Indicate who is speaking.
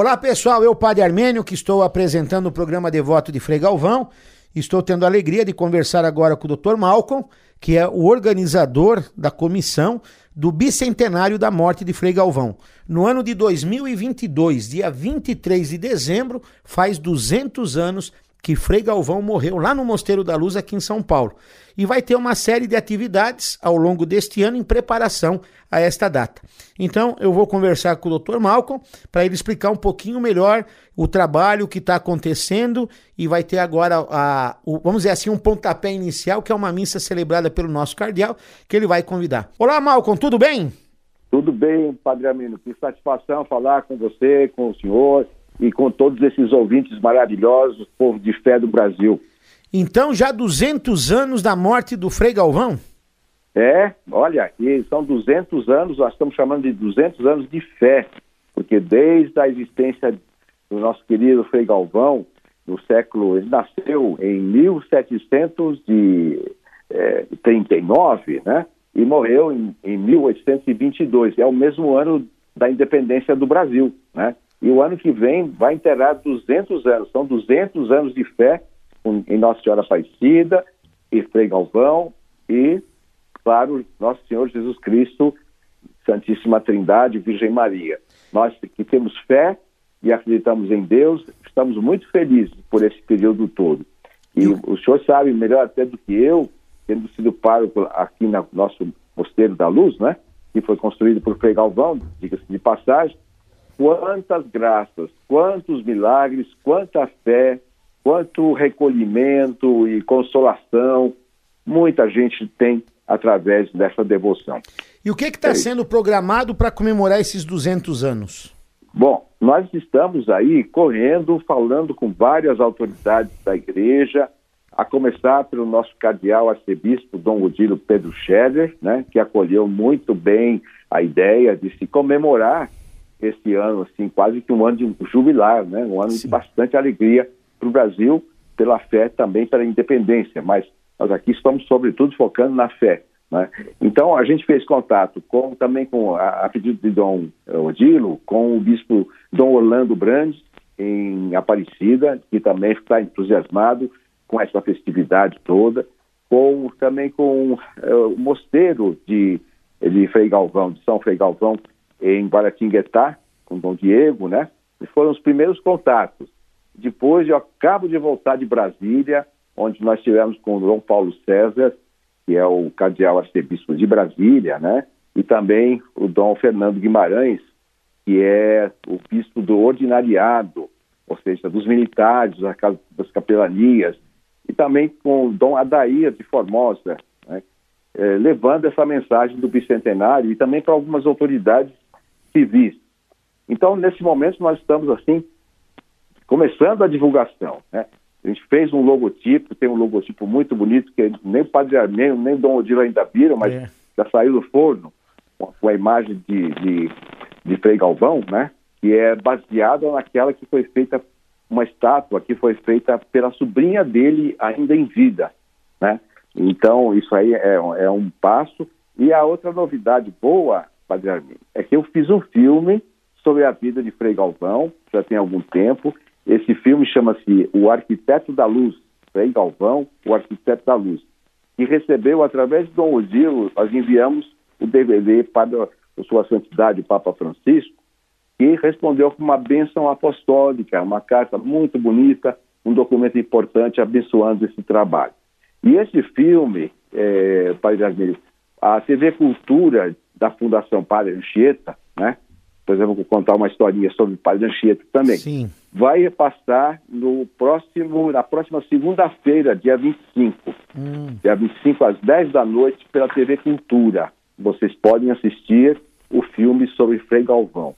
Speaker 1: Olá pessoal, eu, Padre Armênio, que estou apresentando o programa Devoto de Frei Galvão. Estou tendo a alegria de conversar agora com o Dr. Malcolm, que é o organizador da comissão do bicentenário da morte de Frei Galvão. No ano de 2022, dia 23 de dezembro, faz 200 anos que Frei Galvão morreu lá no Mosteiro da Luz, aqui em São Paulo. E vai ter uma série de atividades ao longo deste ano em preparação a esta data. Então, eu vou conversar com o Dr. Malcolm para ele explicar um pouquinho melhor o trabalho que está acontecendo e vai ter agora, a, o, vamos dizer assim, um pontapé inicial, que é uma missa celebrada pelo nosso cardeal, que ele vai convidar. Olá, Malcolm, tudo bem?
Speaker 2: Tudo bem, Padre Amino. Que satisfação falar com você, com o senhor e com todos esses ouvintes maravilhosos, povo de fé do Brasil.
Speaker 1: Então, já 200 anos da morte do Frei Galvão?
Speaker 2: É, olha, e são 200 anos, nós estamos chamando de 200 anos de fé, porque desde a existência do nosso querido Frei Galvão, no século, ele nasceu em 1739, é, né? E morreu em, em 1822, é o mesmo ano da independência do Brasil, né? E o ano que vem vai enterrar 200 anos. São 200 anos de fé em Nossa Senhora Aparecida e Frei Galvão e, claro, Nosso Senhor Jesus Cristo, Santíssima Trindade, Virgem Maria. Nós que temos fé e acreditamos em Deus, estamos muito felizes por esse período todo. E o senhor sabe melhor até do que eu, tendo sido pároco aqui no nosso Mosteiro da Luz, né? Que foi construído por Frei Galvão, diga-se de passagem, quantas graças, quantos milagres, quanta fé, quanto recolhimento e consolação muita gente tem através dessa devoção.
Speaker 1: E o que está é sendo programado para comemorar esses 200 anos?
Speaker 2: Bom, nós estamos aí correndo, falando com várias autoridades da igreja, a começar pelo nosso cardeal arcebispo Dom Odilo Pedro Scherer, né, que acolheu muito bem a ideia de se comemorar esse ano, assim, quase que um ano de jubilar, né? Um ano Sim. de bastante alegria para o Brasil, pela fé também pela independência, mas nós aqui estamos sobretudo focando na fé. Né? Então a gente fez contato com também com a, a pedido de Dom Odilo, com o bispo Dom Orlando Brandes em Aparecida, que também está entusiasmado com essa festividade toda, com também com uh, o mosteiro de, de Frei Galvão, de São Frei Galvão, em Guaratinguetá, com Dom Diego, né? E foram os primeiros contatos. Depois eu acabo de voltar de Brasília, onde nós tivemos com Dom Paulo César, que é o cardeal arcebispo de Brasília, né? E também o Dom Fernando Guimarães, que é o bispo do ordinariado, ou seja, dos militares, das capelanias, e também com o Dom Adair de Formosa, né? é, levando essa mensagem do bicentenário e também para algumas autoridades civis. Então, nesse momento, nós estamos, assim, começando a divulgação, né? A gente fez um logotipo, tem um logotipo muito bonito, que nem o Padre Armênio, nem Dom Odilo ainda viram, mas é. já saiu do forno, com a imagem de, de, de Frei Galvão, né? Que é baseada naquela que foi feita, uma estátua que foi feita pela sobrinha dele ainda em vida, né? Então, isso aí é, é um passo. E a outra novidade boa Padre Arminio, é que eu fiz um filme sobre a vida de Frei Galvão, já tem algum tempo. Esse filme chama-se O Arquiteto da Luz, Frei Galvão, O Arquiteto da Luz. E recebeu, através de Dom Odilo, nós enviamos o DVD para a Sua Santidade, o Papa Francisco, que respondeu com uma bênção apostólica, uma carta muito bonita, um documento importante abençoando esse trabalho. E esse filme, é, Padre Arminio, a TV Cultura da Fundação Padre Anchieta, né? Por exemplo, vou contar uma historinha sobre o Padre Anchieta também.
Speaker 1: Sim.
Speaker 2: Vai passar no próximo, na próxima segunda-feira, dia 25. Hum. Dia 25 às 10 da noite pela TV Cultura. Vocês podem assistir o filme sobre Frei Galvão.